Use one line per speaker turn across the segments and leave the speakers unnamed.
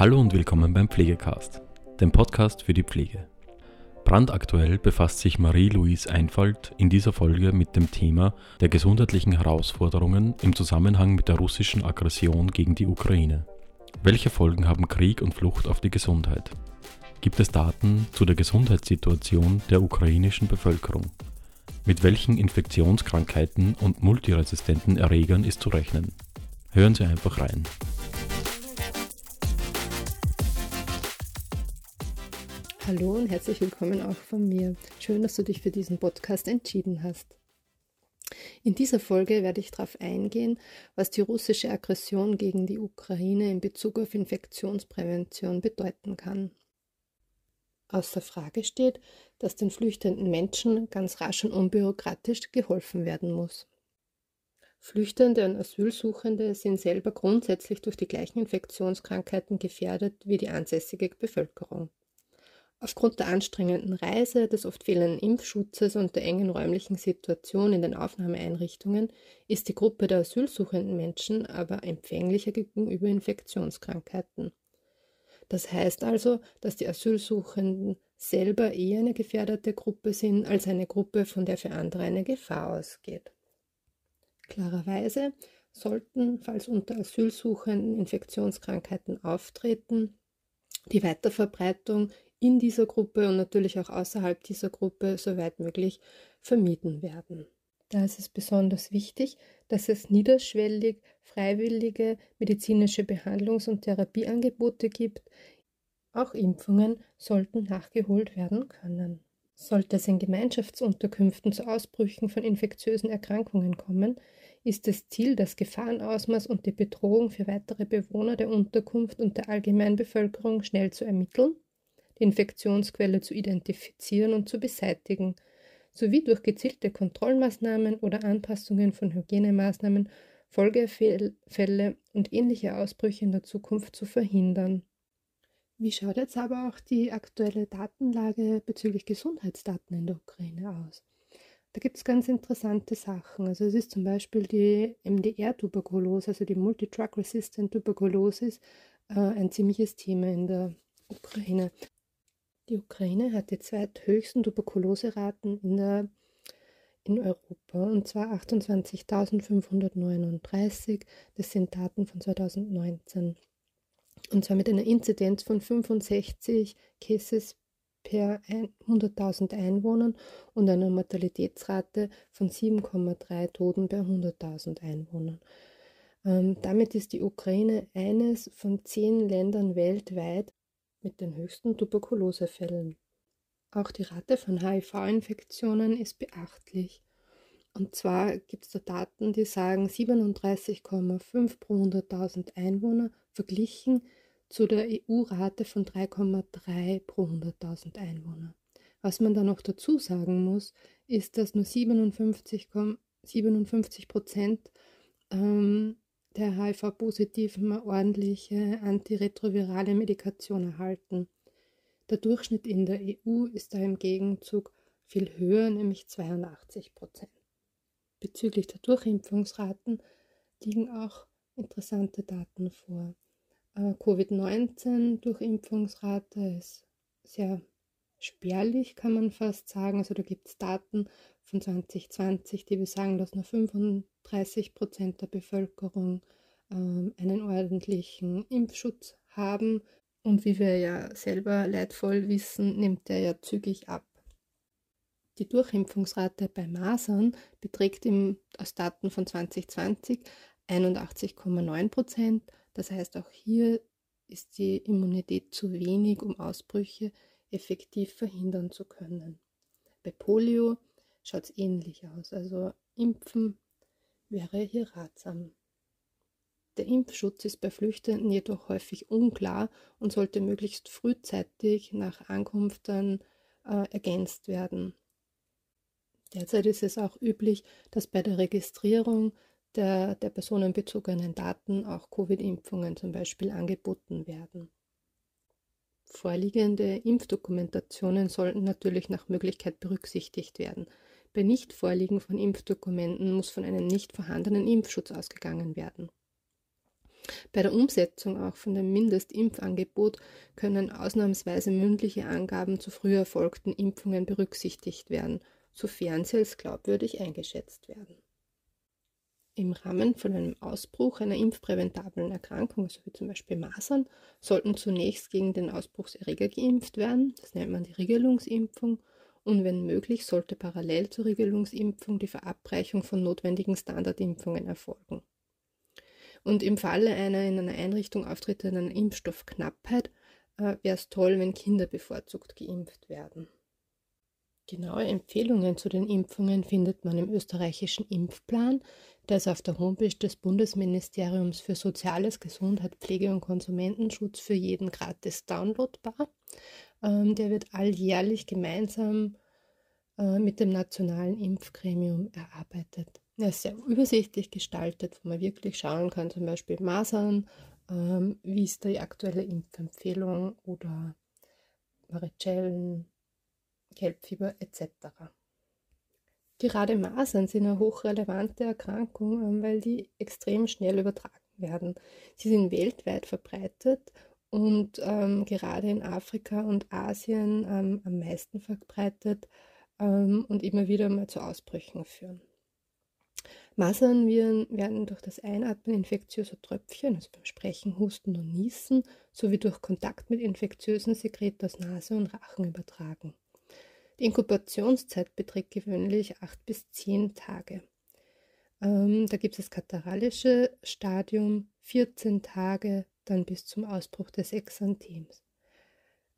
Hallo und willkommen beim Pflegecast, dem Podcast für die Pflege. Brandaktuell befasst sich Marie-Louise Einfalt in dieser Folge mit dem Thema der gesundheitlichen Herausforderungen im Zusammenhang mit der russischen Aggression gegen die Ukraine. Welche Folgen haben Krieg und Flucht auf die Gesundheit? Gibt es Daten zu der Gesundheitssituation der ukrainischen Bevölkerung? Mit welchen Infektionskrankheiten und multiresistenten Erregern ist zu rechnen? Hören Sie einfach rein.
Hallo und herzlich willkommen auch von mir. Schön, dass du dich für diesen Podcast entschieden hast. In dieser Folge werde ich darauf eingehen, was die russische Aggression gegen die Ukraine in Bezug auf Infektionsprävention bedeuten kann. Außer Frage steht, dass den flüchtenden Menschen ganz rasch und unbürokratisch geholfen werden muss. Flüchtende und Asylsuchende sind selber grundsätzlich durch die gleichen Infektionskrankheiten gefährdet wie die ansässige Bevölkerung. Aufgrund der anstrengenden Reise, des oft fehlenden Impfschutzes und der engen räumlichen Situation in den Aufnahmeeinrichtungen ist die Gruppe der asylsuchenden Menschen aber empfänglicher gegenüber Infektionskrankheiten. Das heißt also, dass die Asylsuchenden selber eher eine gefährdete Gruppe sind als eine Gruppe, von der für andere eine Gefahr ausgeht. Klarerweise sollten, falls unter Asylsuchenden Infektionskrankheiten auftreten, die Weiterverbreitung in dieser Gruppe und natürlich auch außerhalb dieser Gruppe so weit möglich vermieden werden. Da ist es besonders wichtig, dass es niederschwellig freiwillige medizinische Behandlungs- und Therapieangebote gibt. Auch Impfungen sollten nachgeholt werden können. Sollte es in Gemeinschaftsunterkünften zu Ausbrüchen von infektiösen Erkrankungen kommen, ist das Ziel, das Gefahrenausmaß und die Bedrohung für weitere Bewohner der Unterkunft und der Allgemeinbevölkerung schnell zu ermitteln die Infektionsquelle zu identifizieren und zu beseitigen, sowie durch gezielte Kontrollmaßnahmen oder Anpassungen von Hygienemaßnahmen Folgefälle und ähnliche Ausbrüche in der Zukunft zu verhindern. Wie schaut jetzt aber auch die aktuelle Datenlage bezüglich Gesundheitsdaten in der Ukraine aus? Da gibt es ganz interessante Sachen. Also es ist zum Beispiel die MDR-Tuberkulose, also die Multidrug-Resistant Tuberculosis, äh, ein ziemliches Thema in der Ukraine. Die Ukraine hat die zweithöchsten Tuberkuloseraten in, der, in Europa, und zwar 28.539. Das sind Daten von 2019. Und zwar mit einer Inzidenz von 65 Cases per 100.000 Einwohnern und einer Mortalitätsrate von 7,3 Toten per 100.000 Einwohnern. Ähm, damit ist die Ukraine eines von zehn Ländern weltweit, mit den höchsten Tuberkulosefällen. Auch die Rate von HIV-Infektionen ist beachtlich. Und zwar gibt es da Daten, die sagen 37,5 pro 100.000 Einwohner verglichen zu der EU-Rate von 3,3 pro 100.000 Einwohner. Was man da noch dazu sagen muss, ist, dass nur 57, 57 Prozent ähm, der HIV-Positiven ordentliche antiretrovirale Medikation erhalten. Der Durchschnitt in der EU ist da im Gegenzug viel höher, nämlich 82 Prozent. Bezüglich der Durchimpfungsraten liegen auch interessante Daten vor. Äh, Covid-19-Durchimpfungsrate ist sehr spärlich, kann man fast sagen. Also da gibt es Daten von 2020, die besagen, dass nur 35 Prozent der Bevölkerung ähm, einen ordentlichen Impfschutz haben. Und wie wir ja selber leidvoll wissen, nimmt der ja zügig ab. Die Durchimpfungsrate bei Masern beträgt im, aus Daten von 2020 81,9 Prozent. Das heißt, auch hier ist die Immunität zu wenig, um Ausbrüche effektiv verhindern zu können. Bei Polio schaut es ähnlich aus. Also Impfen wäre hier ratsam. Der Impfschutz ist bei Flüchtenden jedoch häufig unklar und sollte möglichst frühzeitig nach Ankunft dann äh, ergänzt werden. Derzeit ist es auch üblich, dass bei der Registrierung der, der personenbezogenen Daten auch Covid-Impfungen zum Beispiel angeboten werden. Vorliegende Impfdokumentationen sollten natürlich nach Möglichkeit berücksichtigt werden. Bei Nichtvorliegen von Impfdokumenten muss von einem nicht vorhandenen Impfschutz ausgegangen werden. Bei der Umsetzung auch von dem Mindestimpfangebot können ausnahmsweise mündliche Angaben zu früher erfolgten Impfungen berücksichtigt werden, sofern sie als glaubwürdig eingeschätzt werden. Im Rahmen von einem Ausbruch einer impfpräventablen Erkrankung, also wie zum Beispiel Masern, sollten zunächst gegen den Ausbruchserreger geimpft werden. Das nennt man die Regelungsimpfung. Und wenn möglich, sollte parallel zur Regelungsimpfung die Verabreichung von notwendigen Standardimpfungen erfolgen. Und im Falle einer in einer Einrichtung auftretenden Impfstoffknappheit äh, wäre es toll, wenn Kinder bevorzugt geimpft werden. Genaue Empfehlungen zu den Impfungen findet man im österreichischen Impfplan. Der ist auf der Homepage des Bundesministeriums für Soziales, Gesundheit, Pflege und Konsumentenschutz für jeden gratis downloadbar. Ähm, der wird alljährlich gemeinsam äh, mit dem Nationalen Impfgremium erarbeitet. Er ist sehr übersichtlich gestaltet, wo man wirklich schauen kann, zum Beispiel Masern, ähm, wie ist die aktuelle Impfempfehlung oder Varicellen, Gelbfieber etc. Gerade Masern sind eine hochrelevante Erkrankung, ähm, weil die extrem schnell übertragen werden. Sie sind weltweit verbreitet und ähm, gerade in Afrika und Asien ähm, am meisten verbreitet ähm, und immer wieder mal zu Ausbrüchen führen. Masernviren werden durch das Einatmen infektiöser Tröpfchen, also beim Sprechen, Husten und Niesen, sowie durch Kontakt mit infektiösen Sekret aus Nase und Rachen übertragen. Die Inkubationszeit beträgt gewöhnlich 8 bis 10 Tage. Ähm, da gibt es das katarrhalische Stadium, 14 Tage, dann bis zum Ausbruch des Exanthems.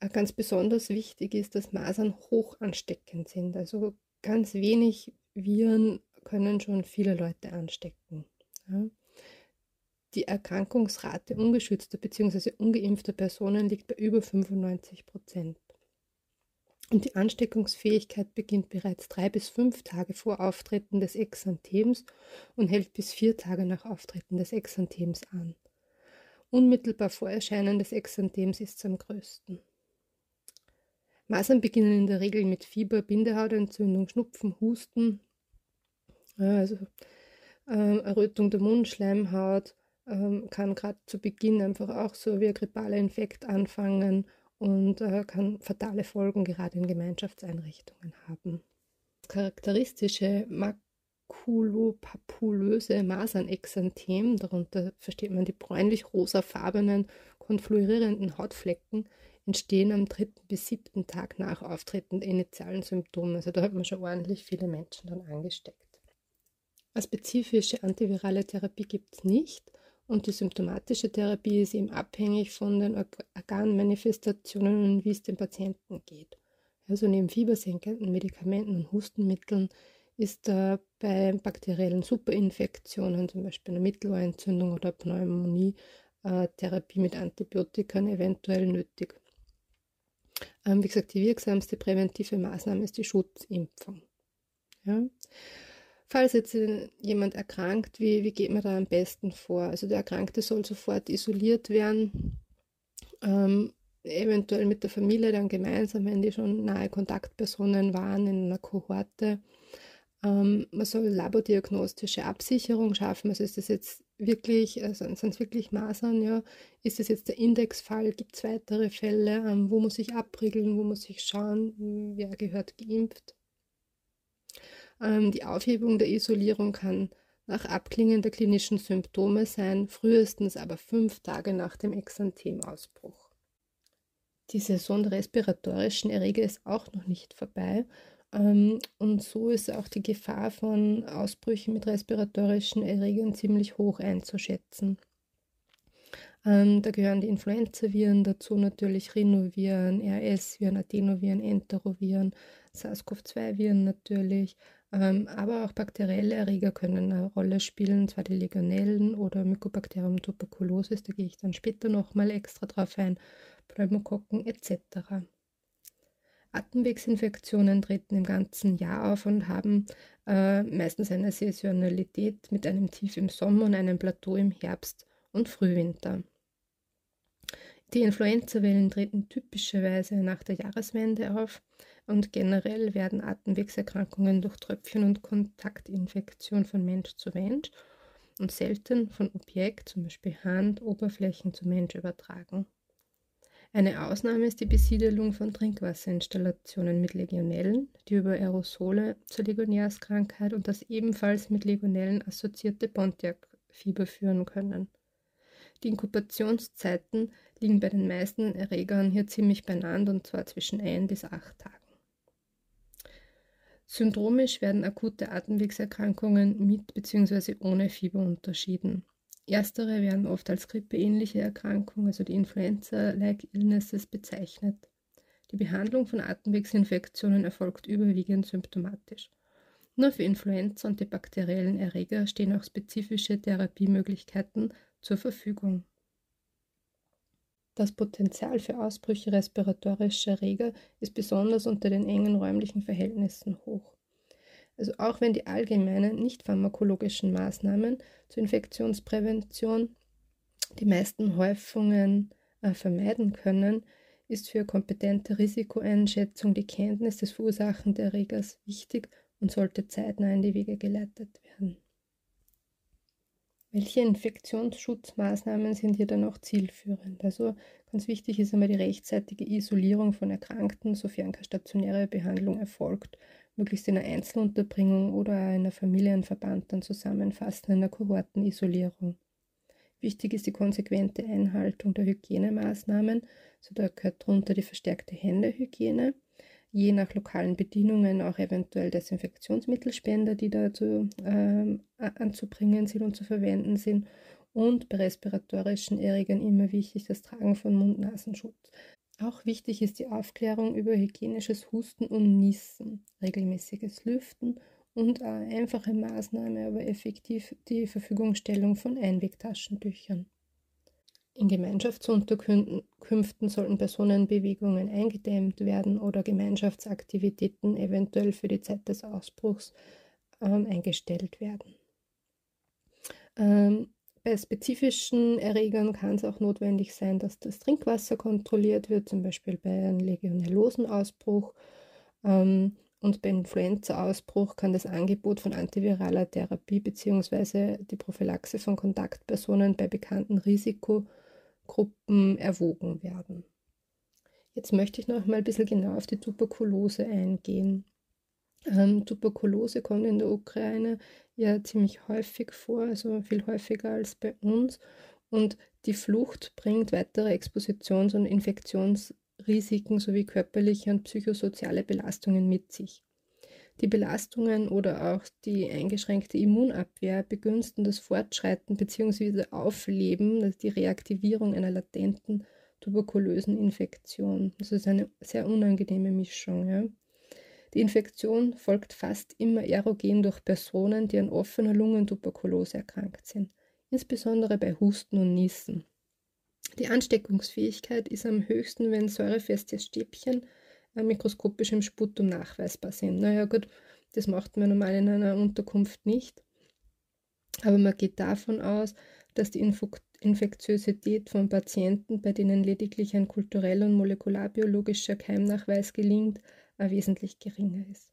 Äh, ganz besonders wichtig ist, dass Masern hoch ansteckend sind. Also ganz wenig Viren können schon viele Leute anstecken. Ja. Die Erkrankungsrate ungeschützter bzw. ungeimpfter Personen liegt bei über 95 Prozent. Und die Ansteckungsfähigkeit beginnt bereits drei bis fünf Tage vor Auftreten des Exanthems und hält bis vier Tage nach Auftreten des Exanthems an. Unmittelbar vor Erscheinen des Exanthems ist es am größten. Masern beginnen in der Regel mit Fieber, Bindehautentzündung, Schnupfen, Husten, also äh, Errötung der Mundschleimhaut äh, kann gerade zu Beginn einfach auch so wie ein grippaler Infekt anfangen und äh, kann fatale Folgen gerade in Gemeinschaftseinrichtungen haben. Charakteristische makulopapulöse Masernexanthem, darunter versteht man die bräunlich-rosafarbenen konfluierenden Hautflecken, entstehen am dritten bis siebten Tag nach Auftreten der initialen Symptome. Also da hat man schon ordentlich viele Menschen dann angesteckt. Eine spezifische antivirale Therapie gibt es nicht und die symptomatische Therapie ist eben abhängig von den Organmanifestationen und wie es dem Patienten geht. Also neben fiebersenkenden Medikamenten und Hustenmitteln ist äh, bei bakteriellen Superinfektionen, zum Beispiel einer Mittelohrentzündung oder Pneumonie, äh, Therapie mit Antibiotika eventuell nötig. Ähm, wie gesagt, die wirksamste präventive Maßnahme ist die Schutzimpfung. Ja? Falls jetzt jemand erkrankt, wie, wie geht man da am besten vor? Also der Erkrankte soll sofort isoliert werden, ähm, eventuell mit der Familie dann gemeinsam, wenn die schon nahe Kontaktpersonen waren in einer Kohorte. Ähm, man soll labodiagnostische Absicherung schaffen. Also ist das jetzt wirklich, also sind es wirklich Masern, ja? Ist das jetzt der Indexfall? Gibt es weitere Fälle? Ähm, wo muss ich abriegeln? Wo muss ich schauen? Wer gehört geimpft? Ähm, die Aufhebung der Isolierung kann nach Abklingen der klinischen Symptome sein, frühestens aber fünf Tage nach dem Exanthemausbruch. Die Saison der respiratorischen Erreger ist auch noch nicht vorbei und so ist auch die Gefahr von Ausbrüchen mit respiratorischen Erregern ziemlich hoch einzuschätzen. Ähm, da gehören die Influenzaviren dazu, natürlich Rhinoviren, RS-Viren, Adenoviren, Enteroviren, SARS-CoV-2-Viren natürlich, ähm, aber auch bakterielle Erreger können eine Rolle spielen, zwar die Legionellen oder Mycobacterium tuberculosis, da gehe ich dann später nochmal extra drauf ein, Pneumokokken etc. Atemwegsinfektionen treten im ganzen Jahr auf und haben äh, meistens eine Saisonalität mit einem Tief im Sommer und einem Plateau im Herbst und Frühwinter. Die Influenzawellen treten typischerweise nach der Jahreswende auf und generell werden Atemwegserkrankungen durch Tröpfchen und Kontaktinfektion von Mensch zu Mensch und selten von Objekt, zum Beispiel Hand, Oberflächen zu Mensch übertragen. Eine Ausnahme ist die Besiedelung von Trinkwasserinstallationen mit Legionellen, die über Aerosole zur Legionärskrankheit und das ebenfalls mit Legionellen assoziierte Pontiac-Fieber führen können. Die Inkubationszeiten liegen bei den meisten Erregern hier ziemlich beieinander und zwar zwischen ein bis acht Tagen. Syndromisch werden akute Atemwegserkrankungen mit bzw. ohne Fieber unterschieden. Erstere werden oft als grippeähnliche Erkrankung, also die Influenza-like Illnesses, bezeichnet. Die Behandlung von Atemwegsinfektionen erfolgt überwiegend symptomatisch. Nur für Influenza und die bakteriellen Erreger stehen auch spezifische Therapiemöglichkeiten zur Verfügung. Das Potenzial für Ausbrüche respiratorischer Erreger ist besonders unter den engen räumlichen Verhältnissen hoch. Also auch wenn die allgemeinen nicht pharmakologischen Maßnahmen zur Infektionsprävention die meisten Häufungen äh, vermeiden können, ist für kompetente Risikoeinschätzung die Kenntnis des verursachenden Erregers wichtig und sollte zeitnah in die Wege geleitet werden. Welche Infektionsschutzmaßnahmen sind hier dann auch zielführend? Also ganz wichtig ist einmal die rechtzeitige Isolierung von Erkrankten, sofern keine stationäre Behandlung erfolgt, möglichst in einer Einzelunterbringung oder einer Familienverband dann zusammenfassen in einer Kohortenisolierung. Wichtig ist die konsequente Einhaltung der Hygienemaßnahmen. So da gehört darunter die verstärkte Händehygiene, je nach lokalen Bedienungen auch eventuell Desinfektionsmittelspender, die dazu äh, anzubringen sind und zu verwenden sind. Und bei respiratorischen Erregern immer wichtig das Tragen von Mund-Nasenschutz. Auch wichtig ist die Aufklärung über hygienisches Husten und Niesen, regelmäßiges Lüften und eine einfache Maßnahme, aber effektiv die Verfügungstellung von Einwegtaschentüchern. In Gemeinschaftsunterkünften sollten Personenbewegungen eingedämmt werden oder Gemeinschaftsaktivitäten eventuell für die Zeit des Ausbruchs ähm, eingestellt werden. Ähm, bei spezifischen Erregern kann es auch notwendig sein, dass das Trinkwasser kontrolliert wird, zum Beispiel bei einem Legionellosenausbruch. Ähm, und beim Influenza-Ausbruch kann das Angebot von antiviraler Therapie bzw. die Prophylaxe von Kontaktpersonen bei bekannten Risikogruppen Gruppen erwogen werden. Jetzt möchte ich noch mal ein bisschen genau auf die Tuberkulose eingehen. Ähm, Tuberkulose kommt in der Ukraine ja ziemlich häufig vor, also viel häufiger als bei uns. Und die Flucht bringt weitere Expositions- und Infektionsrisiken sowie körperliche und psychosoziale Belastungen mit sich. Die Belastungen oder auch die eingeschränkte Immunabwehr begünstigen das Fortschreiten bzw. Aufleben, also die Reaktivierung einer latenten tuberkulösen Infektion. Das ist eine sehr unangenehme Mischung. Ja. Die Infektion folgt fast immer erogen durch Personen, die an offener Lungentuberkulose erkrankt sind, insbesondere bei Husten und Niesen. Die Ansteckungsfähigkeit ist am höchsten, wenn säurefeste Stäbchen äh, mikroskopisch im Sputum nachweisbar sind. Naja gut, das macht man normal in einer Unterkunft nicht. Aber man geht davon aus, dass die Infektiosität von Patienten, bei denen lediglich ein kultureller und molekularbiologischer Keimnachweis gelingt, wesentlich geringer ist.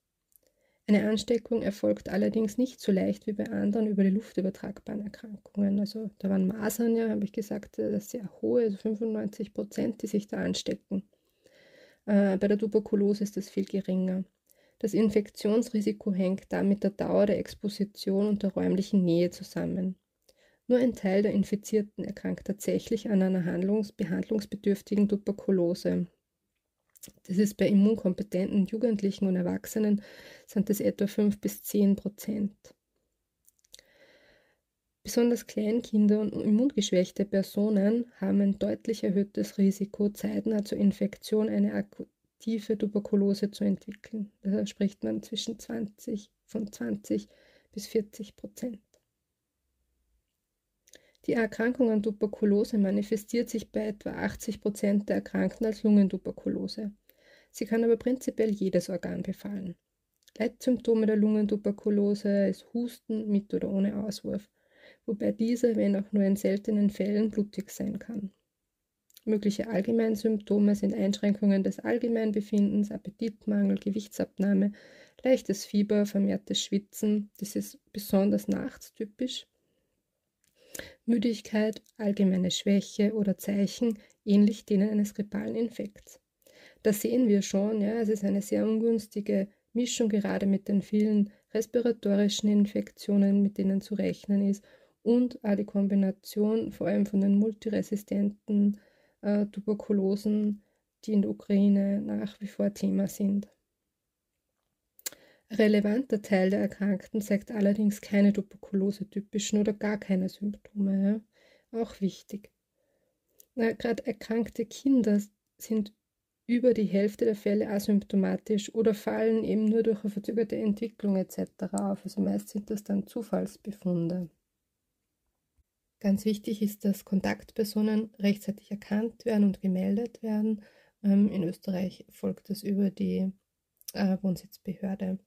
Eine Ansteckung erfolgt allerdings nicht so leicht wie bei anderen über die Luft übertragbaren Erkrankungen. Also da waren Masern ja, habe ich gesagt, äh, sehr hohe, also 95 Prozent, die sich da anstecken. Äh, bei der Tuberkulose ist das viel geringer. Das Infektionsrisiko hängt da mit der Dauer der Exposition und der räumlichen Nähe zusammen. Nur ein Teil der Infizierten erkrankt tatsächlich an einer handlungs behandlungsbedürftigen Tuberkulose. Das ist bei immunkompetenten Jugendlichen und Erwachsenen sind das etwa 5 bis 10 Prozent. Besonders Kleinkinder und immungeschwächte Personen haben ein deutlich erhöhtes Risiko, zeitnah zur Infektion eine aktive Tuberkulose zu entwickeln. Da spricht man zwischen 20 von 20 bis 40 Prozent. Die Erkrankung an Tuberkulose manifestiert sich bei etwa 80 Prozent der Erkrankten als Lungentuberkulose. Sie kann aber prinzipiell jedes Organ befallen. Leitsymptome der Lungentuberkulose ist Husten mit oder ohne Auswurf wobei diese, wenn auch nur in seltenen Fällen, blutig sein kann. Mögliche Allgemeinsymptome sind Einschränkungen des Allgemeinbefindens, Appetitmangel, Gewichtsabnahme, leichtes Fieber, vermehrtes Schwitzen. Das ist besonders nachts typisch. Müdigkeit, allgemeine Schwäche oder Zeichen ähnlich denen eines grippalen Infekts. Da sehen wir schon, ja, es ist eine sehr ungünstige Mischung gerade mit den vielen respiratorischen Infektionen, mit denen zu rechnen ist und auch die Kombination vor allem von den multiresistenten äh, Tuberkulosen, die in der Ukraine nach wie vor Thema sind. Relevanter Teil der Erkrankten zeigt allerdings keine Tuberkulose-typischen oder gar keine Symptome. Ja? Auch wichtig. Gerade erkrankte Kinder sind über die Hälfte der Fälle asymptomatisch oder fallen eben nur durch eine verzögerte Entwicklung etc. auf. Also meist sind das dann Zufallsbefunde. Ganz wichtig ist, dass Kontaktpersonen rechtzeitig erkannt werden und gemeldet werden. Ähm, in Österreich folgt das über die äh, Wohnsitzbehörde.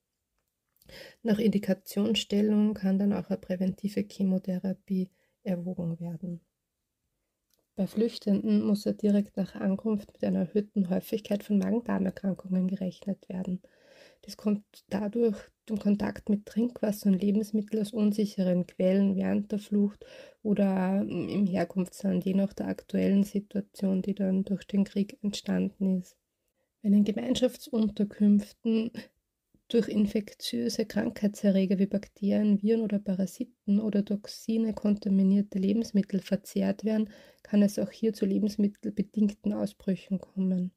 Nach Indikationsstellung kann dann auch eine präventive Chemotherapie erwogen werden. Bei Flüchtenden muss er direkt nach Ankunft mit einer erhöhten Häufigkeit von Magen-Darm-Erkrankungen gerechnet werden. Das kommt dadurch dem Kontakt mit Trinkwasser und Lebensmitteln aus unsicheren Quellen während der Flucht oder im Herkunftsland, je nach der aktuellen Situation, die dann durch den Krieg entstanden ist. Wenn in Gemeinschaftsunterkünften durch infektiöse Krankheitserreger wie Bakterien, Viren oder Parasiten oder Toxine kontaminierte Lebensmittel verzehrt werden, kann es auch hier zu lebensmittelbedingten Ausbrüchen kommen.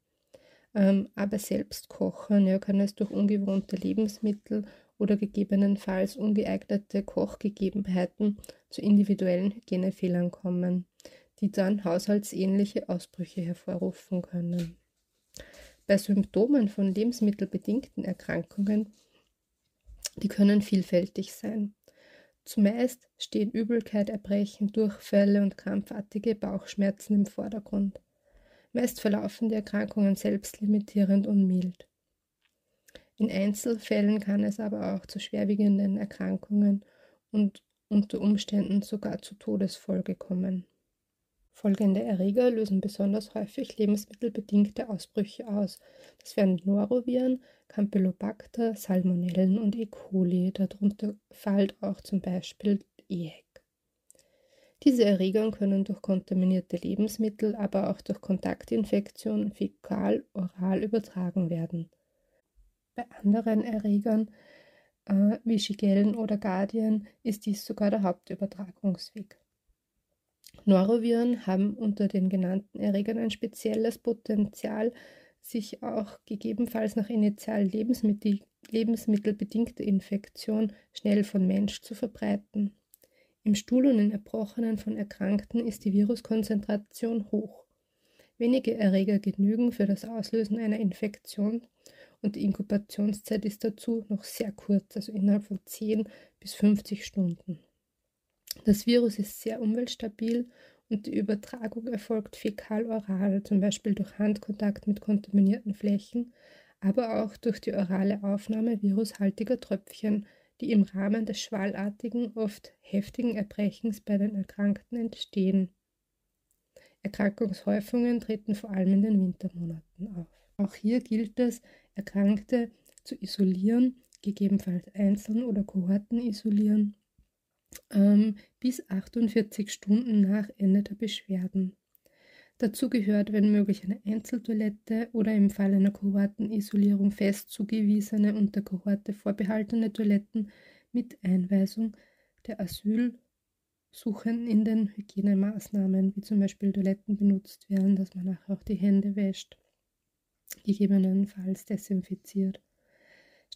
Ähm, aber selbst kochen ja, kann es durch ungewohnte Lebensmittel oder gegebenenfalls ungeeignete Kochgegebenheiten zu individuellen Hygienefehlern kommen, die dann haushaltsähnliche Ausbrüche hervorrufen können. Bei Symptomen von lebensmittelbedingten Erkrankungen, die können vielfältig sein. Zumeist stehen Übelkeit, Erbrechen, Durchfälle und krampfartige Bauchschmerzen im Vordergrund. Meist verlaufen die Erkrankungen selbstlimitierend und mild. In Einzelfällen kann es aber auch zu schwerwiegenden Erkrankungen und unter Umständen sogar zu Todesfolge kommen. Folgende Erreger lösen besonders häufig lebensmittelbedingte Ausbrüche aus. Das wären Noroviren, Campylobacter, Salmonellen und E. coli. Darunter fällt auch zum Beispiel EHEC. Diese Erreger können durch kontaminierte Lebensmittel, aber auch durch Kontaktinfektion fäkal-oral übertragen werden. Bei anderen Erregern äh, wie Shigellen oder Gardien ist dies sogar der Hauptübertragungsweg. Noroviren haben unter den genannten Erregern ein spezielles Potenzial, sich auch gegebenenfalls nach initial Lebensmittel, lebensmittelbedingter Infektion schnell von Mensch zu verbreiten. Im Stuhl und in Erbrochenen von Erkrankten ist die Viruskonzentration hoch. Wenige Erreger genügen für das Auslösen einer Infektion und die Inkubationszeit ist dazu noch sehr kurz, also innerhalb von 10 bis 50 Stunden. Das Virus ist sehr umweltstabil und die Übertragung erfolgt fäkal-oral, zum Beispiel durch Handkontakt mit kontaminierten Flächen, aber auch durch die orale Aufnahme virushaltiger Tröpfchen, die im Rahmen des schwallartigen, oft heftigen Erbrechens bei den Erkrankten entstehen. Erkrankungshäufungen treten vor allem in den Wintermonaten auf. Auch hier gilt es, Erkrankte zu isolieren, gegebenenfalls einzeln oder Kohorten isolieren ähm, bis 48 Stunden nach Ende der Beschwerden. Dazu gehört, wenn möglich, eine Einzeltoilette oder im Fall einer Kohortenisolierung fest zugewiesene und der Kohorte vorbehaltene Toiletten mit Einweisung der Asylsuchenden in den Hygienemaßnahmen, wie zum Beispiel Toiletten benutzt werden, dass man nachher auch die Hände wäscht, gegebenenfalls desinfiziert.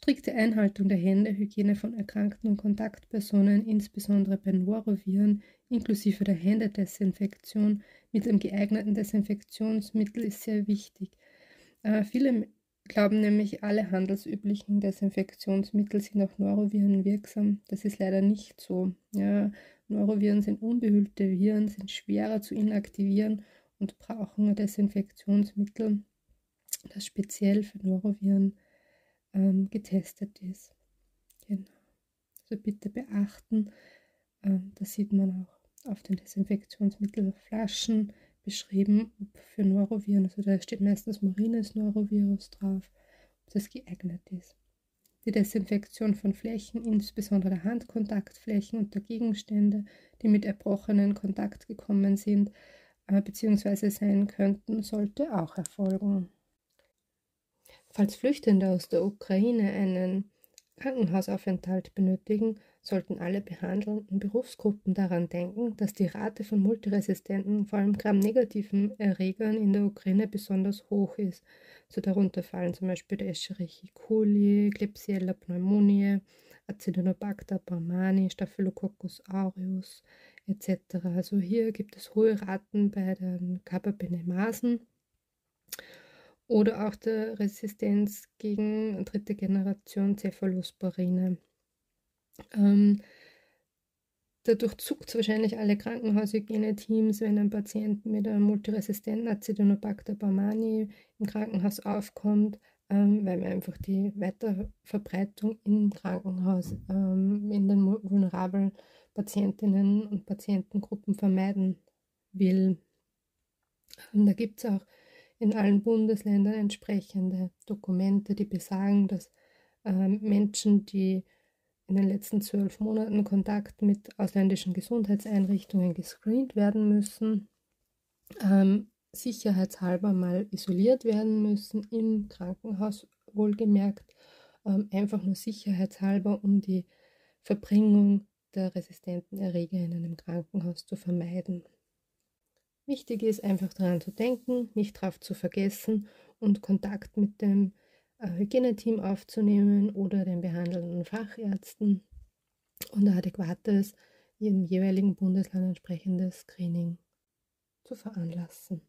Strikte Einhaltung der Händehygiene von erkrankten und Kontaktpersonen, insbesondere bei Noroviren, inklusive der Händedesinfektion mit einem geeigneten Desinfektionsmittel ist sehr wichtig. Äh, viele glauben nämlich, alle handelsüblichen Desinfektionsmittel sind auch Noroviren wirksam. Das ist leider nicht so. Ja, Noroviren sind unbehüllte Viren, sind schwerer zu inaktivieren und brauchen ein Desinfektionsmittel, das speziell für Noroviren ähm, getestet ist. Genau. Also bitte beachten, ähm, das sieht man auch auf den Desinfektionsmittelflaschen beschrieben, ob für Noroviren, also da steht meistens Morines Norovirus drauf, ob das geeignet ist. die Desinfektion von Flächen, insbesondere Handkontaktflächen und der Gegenstände, die mit Erbrochenen Kontakt gekommen sind äh, bzw. sein könnten, sollte auch erfolgen. Falls Flüchtende aus der Ukraine einen Krankenhausaufenthalt benötigen, sollten alle behandelnden Berufsgruppen daran denken, dass die Rate von multiresistenten, vor allem gramnegativen Erregern in der Ukraine besonders hoch ist. So darunter fallen zum Beispiel der Escherichia coli, Klebsiella pneumoniae, Acinetobacter baumani, Staphylococcus aureus etc. Also hier gibt es hohe Raten bei den Carbapenemasen oder auch der Resistenz gegen dritte Generation Cephalosporine. Ähm, dadurch zuckt wahrscheinlich alle Krankenhaushygieneteams, wenn ein Patient mit einem multiresistenten Acidonobacter baumani im Krankenhaus aufkommt, ähm, weil man einfach die Weiterverbreitung im Krankenhaus ähm, in den vulnerablen Patientinnen und Patientengruppen vermeiden will. Und da gibt es auch in allen Bundesländern entsprechende Dokumente, die besagen, dass ähm, Menschen, die in den letzten zwölf Monaten Kontakt mit ausländischen Gesundheitseinrichtungen gescreent werden müssen, ähm, sicherheitshalber mal isoliert werden müssen, im Krankenhaus wohlgemerkt, ähm, einfach nur sicherheitshalber, um die Verbringung der resistenten Erreger in einem Krankenhaus zu vermeiden. Wichtig ist einfach daran zu denken, nicht darauf zu vergessen und Kontakt mit dem äh, Hygieneteam aufzunehmen oder den behandelnden Fachärzten und adäquates im jeweiligen Bundesland entsprechendes Screening zu veranlassen.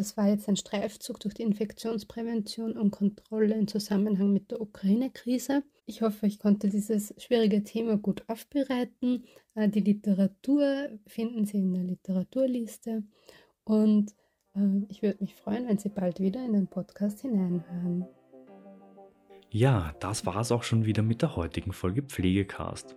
Das war jetzt ein Streifzug durch die Infektionsprävention und Kontrolle im Zusammenhang mit der Ukraine-Krise. Ich hoffe, ich konnte dieses schwierige Thema gut aufbereiten. Äh, die Literatur finden Sie in der Literaturliste und äh, ich würde mich freuen, wenn Sie bald wieder in den Podcast hineinhören.
Ja, das war es auch schon wieder mit der heutigen Folge Pflegecast.